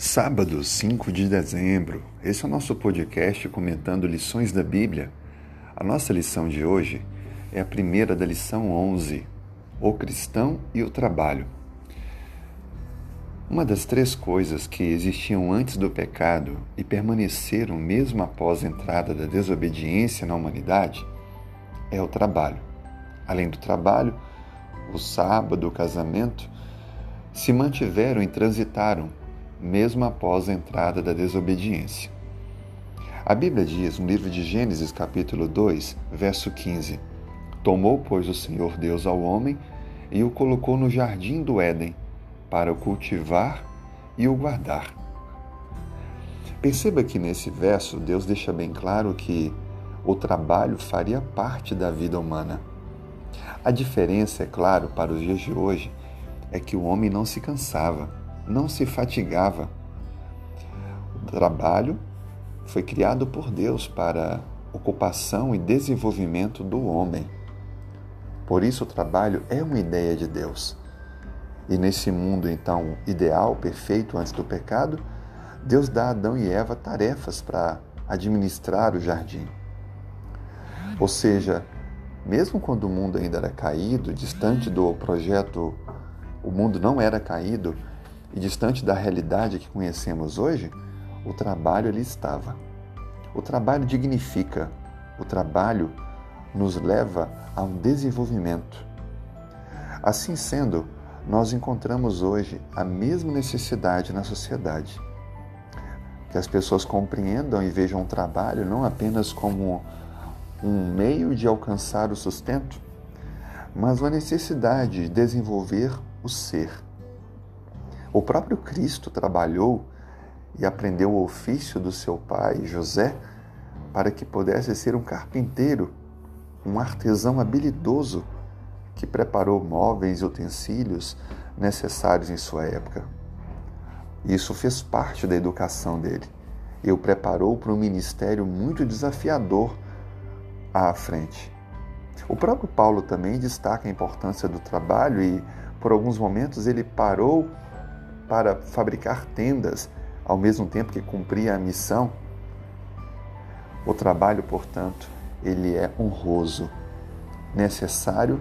Sábado, 5 de dezembro. Esse é o nosso podcast comentando lições da Bíblia. A nossa lição de hoje é a primeira da lição 11, o cristão e o trabalho. Uma das três coisas que existiam antes do pecado e permaneceram mesmo após a entrada da desobediência na humanidade é o trabalho. Além do trabalho, o sábado, o casamento se mantiveram e transitaram mesmo após a entrada da desobediência. A Bíblia diz no livro de Gênesis, capítulo 2, verso 15: Tomou, pois, o Senhor Deus ao homem e o colocou no jardim do Éden para o cultivar e o guardar. Perceba que nesse verso Deus deixa bem claro que o trabalho faria parte da vida humana. A diferença, é claro, para os dias de hoje, é que o homem não se cansava não se fatigava. O trabalho foi criado por Deus para ocupação e desenvolvimento do homem. Por isso, o trabalho é uma ideia de Deus. E nesse mundo, então, ideal, perfeito antes do pecado, Deus dá a Adão e Eva tarefas para administrar o jardim. Ou seja, mesmo quando o mundo ainda era caído, distante do projeto, o mundo não era caído, e distante da realidade que conhecemos hoje, o trabalho ali estava. O trabalho dignifica, o trabalho nos leva a um desenvolvimento. Assim sendo, nós encontramos hoje a mesma necessidade na sociedade. Que as pessoas compreendam e vejam o trabalho não apenas como um meio de alcançar o sustento, mas uma necessidade de desenvolver o ser o próprio Cristo trabalhou e aprendeu o ofício do seu pai, José, para que pudesse ser um carpinteiro, um artesão habilidoso que preparou móveis e utensílios necessários em sua época. Isso fez parte da educação dele e o preparou para um ministério muito desafiador à frente. O próprio Paulo também destaca a importância do trabalho e, por alguns momentos, ele parou para fabricar tendas, ao mesmo tempo que cumpria a missão. O trabalho, portanto, ele é honroso, necessário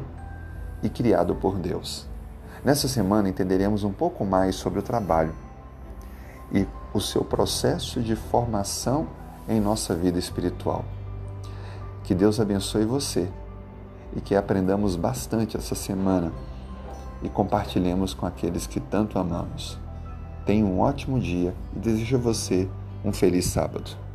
e criado por Deus. Nessa semana entenderemos um pouco mais sobre o trabalho e o seu processo de formação em nossa vida espiritual. Que Deus abençoe você e que aprendamos bastante essa semana e compartilhemos com aqueles que tanto amamos. Tenha um ótimo dia e desejo a você um feliz sábado.